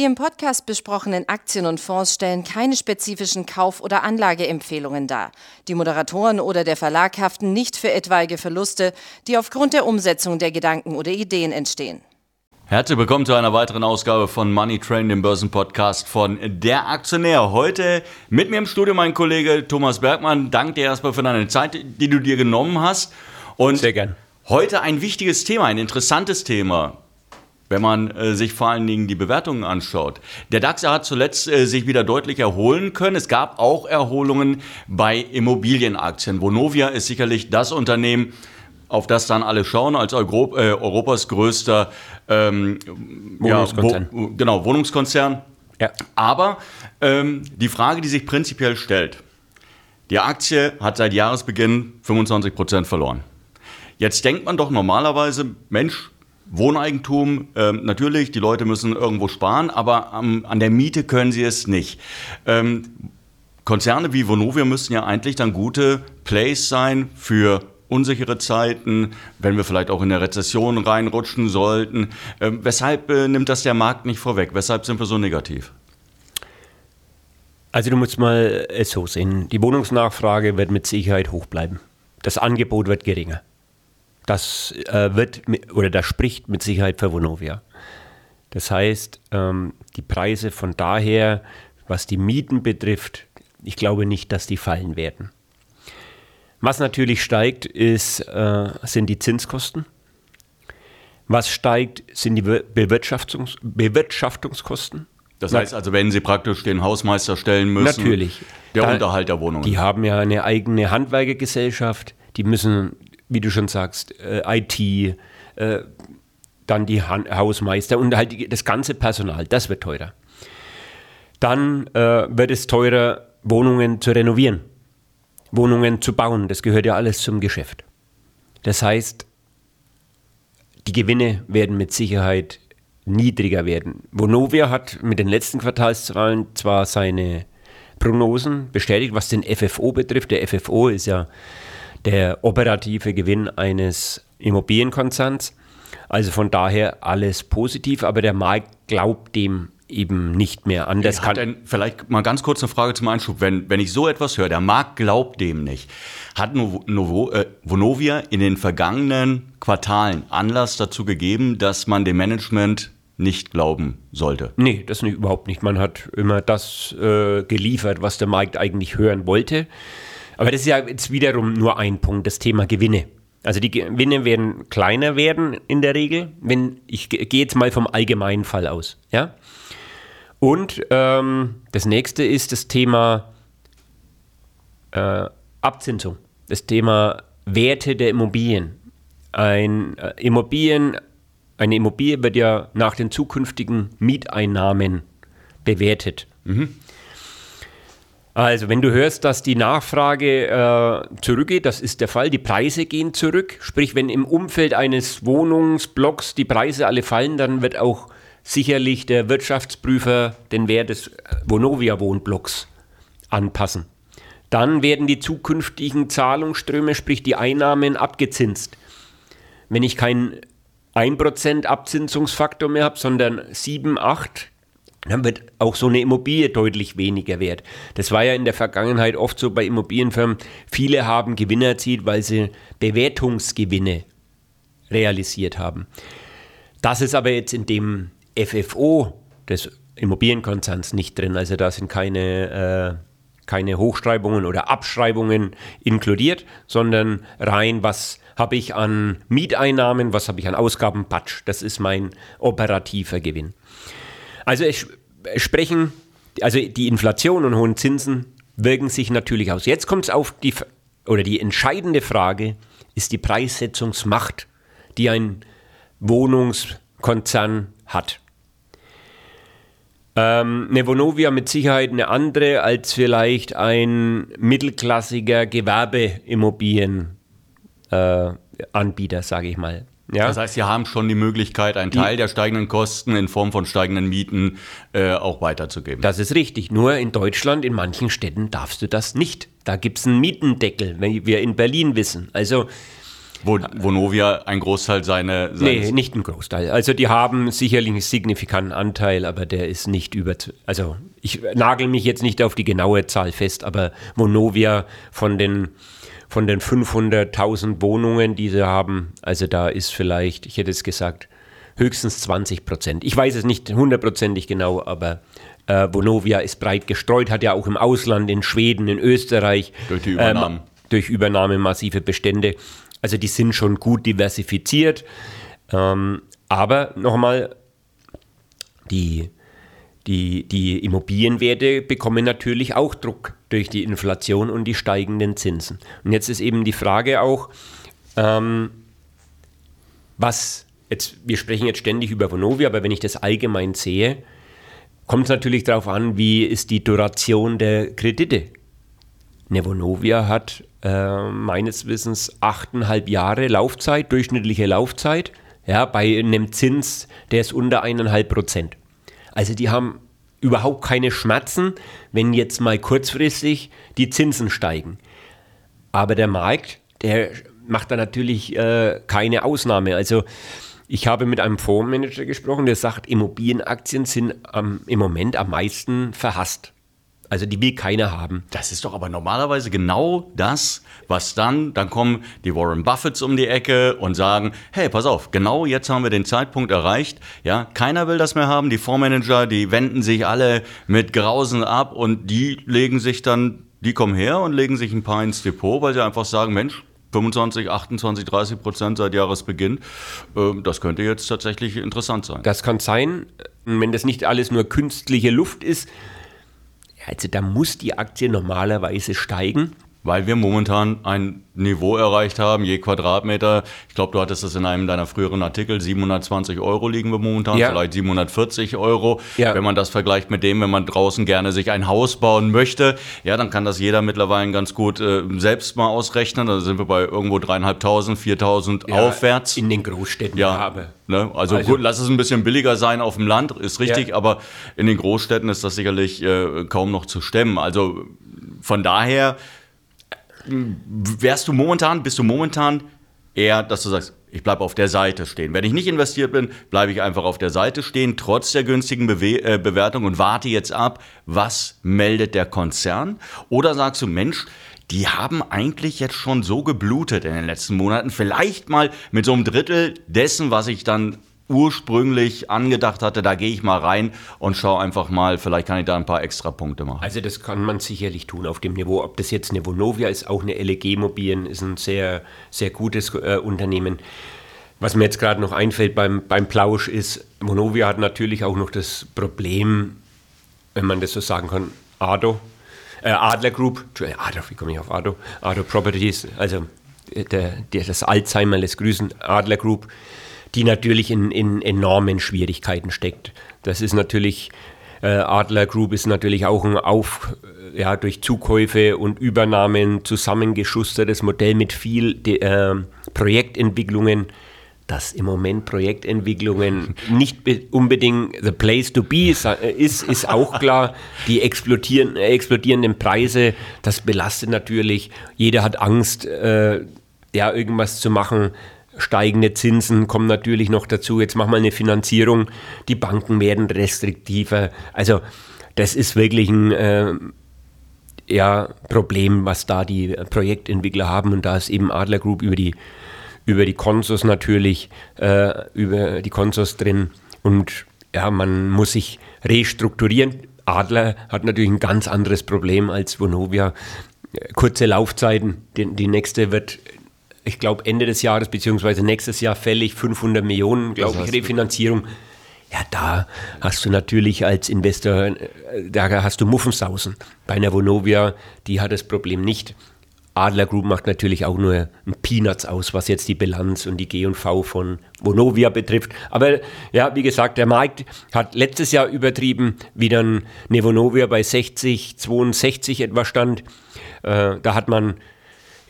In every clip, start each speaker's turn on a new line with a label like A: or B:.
A: Die im Podcast besprochenen Aktien und Fonds stellen keine spezifischen Kauf- oder Anlageempfehlungen dar. Die Moderatoren oder der Verlag haften nicht für etwaige Verluste, die aufgrund der Umsetzung der Gedanken oder Ideen entstehen.
B: Herzlich willkommen zu einer weiteren Ausgabe von Money Train, dem Börsenpodcast von Der Aktionär. Heute mit mir im Studio mein Kollege Thomas Bergmann. Danke dir erstmal für deine Zeit, die du dir genommen hast. Und
C: Sehr gern.
B: Heute ein wichtiges Thema, ein interessantes Thema wenn man äh, sich vor allen Dingen die Bewertungen anschaut. Der DAX hat zuletzt äh, sich wieder deutlich erholen können. Es gab auch Erholungen bei Immobilienaktien. Vonovia ist sicherlich das Unternehmen, auf das dann alle schauen, als Euro äh, Europas größter ähm,
C: Wohnungskonzern.
B: Ja, wo, genau, Wohnungskonzern.
C: Ja.
B: Aber ähm, die Frage, die sich prinzipiell stellt, die Aktie hat seit Jahresbeginn 25 Prozent verloren. Jetzt denkt man doch normalerweise, Mensch, Wohneigentum, äh, natürlich, die Leute müssen irgendwo sparen, aber ähm, an der Miete können sie es nicht. Ähm, Konzerne wie Vonovia müssen ja eigentlich dann gute Plays sein für unsichere Zeiten, wenn wir vielleicht auch in eine Rezession reinrutschen sollten. Ähm, weshalb äh, nimmt das der Markt nicht vorweg? Weshalb sind wir so negativ?
C: Also du musst mal es so sehen. Die Wohnungsnachfrage wird mit Sicherheit hoch bleiben. Das Angebot wird geringer. Das äh, wird oder das spricht mit Sicherheit für Vonovia. Das heißt, ähm, die Preise von daher, was die Mieten betrifft, ich glaube nicht, dass die fallen werden. Was natürlich steigt, ist, äh, sind die Zinskosten. Was steigt, sind die Bewirtschaftungs Bewirtschaftungskosten.
B: Das heißt also, wenn Sie praktisch den Hausmeister stellen müssen,
C: natürlich.
B: der da, Unterhalt der Wohnungen.
C: Die haben ja eine eigene Handwerkergesellschaft, die müssen wie du schon sagst, äh, IT, äh, dann die Han Hausmeister und halt die, das ganze Personal, das wird teurer. Dann äh, wird es teurer, Wohnungen zu renovieren, Wohnungen zu bauen. Das gehört ja alles zum Geschäft. Das heißt, die Gewinne werden mit Sicherheit niedriger werden. Vonovia hat mit den letzten Quartalszahlen zwar seine Prognosen bestätigt, was den FFO betrifft. Der FFO ist ja der operative Gewinn eines Immobilienkonzerns. Also von daher alles positiv, aber der Markt glaubt dem eben nicht mehr an. Das
B: kann denn, vielleicht mal ganz kurz eine Frage zum Einschub. Wenn, wenn ich so etwas höre, der Markt glaubt dem nicht. Hat Novo, äh, Vonovia in den vergangenen Quartalen Anlass dazu gegeben, dass man dem Management nicht glauben sollte?
C: Nee, das nicht, überhaupt nicht. Man hat immer das äh, geliefert, was der Markt eigentlich hören wollte. Aber das ist ja jetzt wiederum nur ein Punkt, das Thema Gewinne. Also die Gewinne werden kleiner werden in der Regel, wenn ich gehe jetzt mal vom allgemeinen Fall aus. Ja? Und ähm, das nächste ist das Thema äh, Abzinsung, das Thema Werte der Immobilien. Ein äh, Immobilien, eine Immobilie wird ja nach den zukünftigen Mieteinnahmen bewertet. Mhm. Also, wenn du hörst, dass die Nachfrage äh, zurückgeht, das ist der Fall, die Preise gehen zurück. Sprich, wenn im Umfeld eines Wohnungsblocks die Preise alle fallen, dann wird auch sicherlich der Wirtschaftsprüfer den Wert des Vonovia-Wohnblocks anpassen. Dann werden die zukünftigen Zahlungsströme, sprich die Einnahmen, abgezinst. Wenn ich keinen 1% Abzinsungsfaktor mehr habe, sondern 7, 8, dann wird auch so eine Immobilie deutlich weniger wert. Das war ja in der Vergangenheit oft so bei Immobilienfirmen. Viele haben Gewinne erzielt, weil sie Bewertungsgewinne realisiert haben. Das ist aber jetzt in dem FFO des Immobilienkonzerns nicht drin. Also da sind keine, äh, keine Hochschreibungen oder Abschreibungen inkludiert, sondern rein, was habe ich an Mieteinnahmen, was habe ich an Ausgaben, Patsch. Das ist mein operativer Gewinn. Also es sprechen, also die Inflation und hohen Zinsen wirken sich natürlich aus. Jetzt kommt es auf die, oder die entscheidende Frage, ist die Preissetzungsmacht, die ein Wohnungskonzern hat. Ähm, eine Vonovia mit Sicherheit eine andere als vielleicht ein mittelklassiger Gewerbeimmobilienanbieter, äh, sage ich mal.
B: Ja. Das heißt, Sie haben schon die Möglichkeit, einen Teil die, der steigenden Kosten in Form von steigenden Mieten äh, auch weiterzugeben.
C: Das ist richtig. Nur in Deutschland, in manchen Städten darfst du das nicht. Da gibt es einen Mietendeckel, wie wir in Berlin wissen. Also
B: Wo Vonovia ein Großteil seine.
C: Nee, nicht ein Großteil. Also die haben sicherlich einen signifikanten Anteil, aber der ist nicht über. Also ich nagel mich jetzt nicht auf die genaue Zahl fest, aber Vonovia von den von den 500.000 Wohnungen, die sie haben, also da ist vielleicht, ich hätte es gesagt, höchstens 20 Prozent. Ich weiß es nicht hundertprozentig genau, aber äh, Vonovia ist breit gestreut, hat ja auch im Ausland, in Schweden, in Österreich.
B: Durch die Übernahmen. Ähm,
C: durch Übernahme massive Bestände. Also die sind schon gut diversifiziert. Ähm, aber nochmal, die, die, die Immobilienwerte bekommen natürlich auch Druck durch die Inflation und die steigenden Zinsen. Und jetzt ist eben die Frage auch, ähm, was, jetzt, wir sprechen jetzt ständig über Vonovia, aber wenn ich das allgemein sehe, kommt es natürlich darauf an, wie ist die Duration der Kredite. Nevonovia hat äh, meines Wissens achteinhalb Jahre Laufzeit, durchschnittliche Laufzeit, ja, bei einem Zins, der ist unter eineinhalb Prozent. Also die haben überhaupt keine Schmerzen, wenn jetzt mal kurzfristig die Zinsen steigen. Aber der Markt, der macht da natürlich äh, keine Ausnahme. Also ich habe mit einem Fondsmanager gesprochen, der sagt, Immobilienaktien sind ähm, im Moment am meisten verhasst. Also die will keiner haben.
B: Das ist doch aber normalerweise genau das, was dann, dann kommen die Warren Buffetts um die Ecke und sagen, hey, pass auf, genau jetzt haben wir den Zeitpunkt erreicht. Ja, keiner will das mehr haben. Die Fondsmanager, die wenden sich alle mit Grausen ab und die legen sich dann, die kommen her und legen sich ein paar ins Depot, weil sie einfach sagen, Mensch, 25, 28, 30 Prozent seit Jahresbeginn. Ähm, das könnte jetzt tatsächlich interessant sein.
C: Das kann sein, wenn das nicht alles nur künstliche Luft ist, also da muss die Aktie normalerweise steigen.
B: Weil wir momentan ein Niveau erreicht haben, je Quadratmeter. Ich glaube, du hattest das in einem deiner früheren Artikel. 720 Euro liegen wir momentan, ja. vielleicht 740 Euro. Ja. Wenn man das vergleicht mit dem, wenn man draußen gerne sich ein Haus bauen möchte, ja, dann kann das jeder mittlerweile ganz gut äh, selbst mal ausrechnen. Da sind wir bei irgendwo dreieinhalbtausend, viertausend ja, aufwärts.
C: In den Großstädten
B: ja. habe. Ne? Also, also, gut, lass es ein bisschen billiger sein auf dem Land, ist richtig, aber in den Großstädten ist das sicherlich äh, kaum noch zu stemmen. Also von daher wärst du momentan, bist du momentan eher, dass du sagst, ich bleibe auf der Seite stehen. Wenn ich nicht investiert bin, bleibe ich einfach auf der Seite stehen, trotz der günstigen Bewe äh, Bewertung und warte jetzt ab, was meldet der Konzern? Oder sagst du, Mensch, die haben eigentlich jetzt schon so geblutet in den letzten Monaten, vielleicht mal mit so einem Drittel dessen, was ich dann ursprünglich angedacht hatte, da gehe ich mal rein und schaue einfach mal, vielleicht kann ich da ein paar extra Punkte machen.
C: Also das kann man sicherlich tun auf dem Niveau. Ob das jetzt eine Vonovia ist, auch eine LG Mobilien, ist ein sehr, sehr gutes äh, Unternehmen. Was mir jetzt gerade noch einfällt beim, beim Plausch ist, Vonovia hat natürlich auch noch das Problem, wenn man das so sagen kann, ADO, äh, Adler Group, Adler, wie komme ich auf ADO? ADO Properties, also äh, der, der, das Alzheimer lässt grüßen, Adler Group die natürlich in, in enormen Schwierigkeiten steckt. Das ist natürlich, äh, Adler Group ist natürlich auch ein auf, ja, durch Zukäufe und Übernahmen zusammengeschustertes Modell mit viel de, äh, Projektentwicklungen dass im Moment Projektentwicklungen nicht unbedingt the place to be ist, ist auch klar. Die explodieren, explodierenden Preise, das belastet natürlich. Jeder hat Angst, äh, ja, irgendwas zu machen, steigende Zinsen kommen natürlich noch dazu. Jetzt machen wir eine Finanzierung, die Banken werden restriktiver. Also das ist wirklich ein äh, ja, Problem, was da die Projektentwickler haben. Und da ist eben Adler Group über die, über die Konsos natürlich, äh, über die Konsos drin. Und ja, man muss sich restrukturieren. Adler hat natürlich ein ganz anderes Problem als Vonovia. Kurze Laufzeiten, die, die nächste wird ich glaube, Ende des Jahres beziehungsweise nächstes Jahr fällig 500 Millionen, glaube ich, Refinanzierung. Ja, da hast du natürlich als Investor, äh, da hast du Muffensausen. Bei einer Vonovia, die hat das Problem nicht. Adler Group macht natürlich auch nur ein Peanuts aus, was jetzt die Bilanz und die G&V von Vonovia betrifft. Aber ja, wie gesagt, der Markt hat letztes Jahr übertrieben, wie dann eine Vonovia bei 60, 62 etwa stand. Äh, da hat man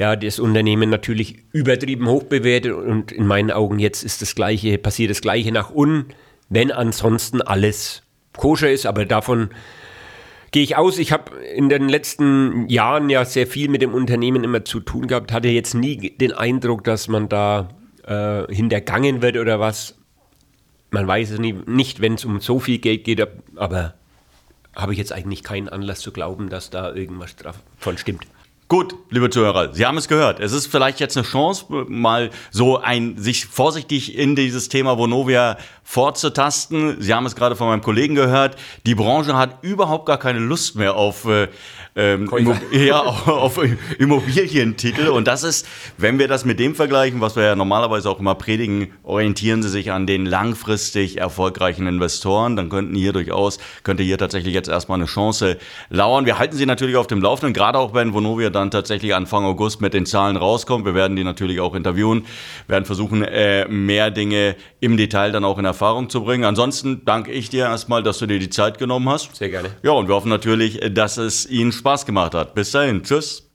C: ja, das Unternehmen natürlich übertrieben hoch bewertet und in meinen Augen jetzt ist das Gleiche, passiert das Gleiche nach unten, wenn ansonsten alles koscher ist, aber davon Gehe ich aus. Ich habe in den letzten Jahren ja sehr viel mit dem Unternehmen immer zu tun gehabt, hatte jetzt nie den Eindruck, dass man da äh, hintergangen wird oder was. Man weiß es nie, nicht, wenn es um so viel Geld geht, aber habe ich jetzt eigentlich keinen Anlass zu glauben, dass da irgendwas davon stimmt.
B: Gut, liebe Zuhörer, Sie haben es gehört. Es ist vielleicht jetzt eine Chance, mal so ein, sich vorsichtig in dieses Thema Vonovia vorzutasten. Sie haben es gerade von meinem Kollegen gehört. Die Branche hat überhaupt gar keine Lust mehr auf äh, ähm, ja, auf Immobilientitel. Und das ist, wenn wir das mit dem vergleichen, was wir ja normalerweise auch immer predigen, orientieren Sie sich an den langfristig erfolgreichen Investoren. Dann könnten hier durchaus, könnte hier tatsächlich jetzt erstmal eine Chance lauern. Wir halten Sie natürlich auf dem Laufenden, gerade auch wenn Vonovia dann tatsächlich Anfang August mit den Zahlen rauskommt. Wir werden die natürlich auch interviewen, werden versuchen, äh, mehr Dinge im Detail dann auch in Erfahrung zu bringen. Ansonsten danke ich dir erstmal, dass du dir die Zeit genommen hast.
C: Sehr gerne.
B: Ja, und wir hoffen natürlich, dass es Ihnen Spaß gemacht hat. Bis dahin. Tschüss.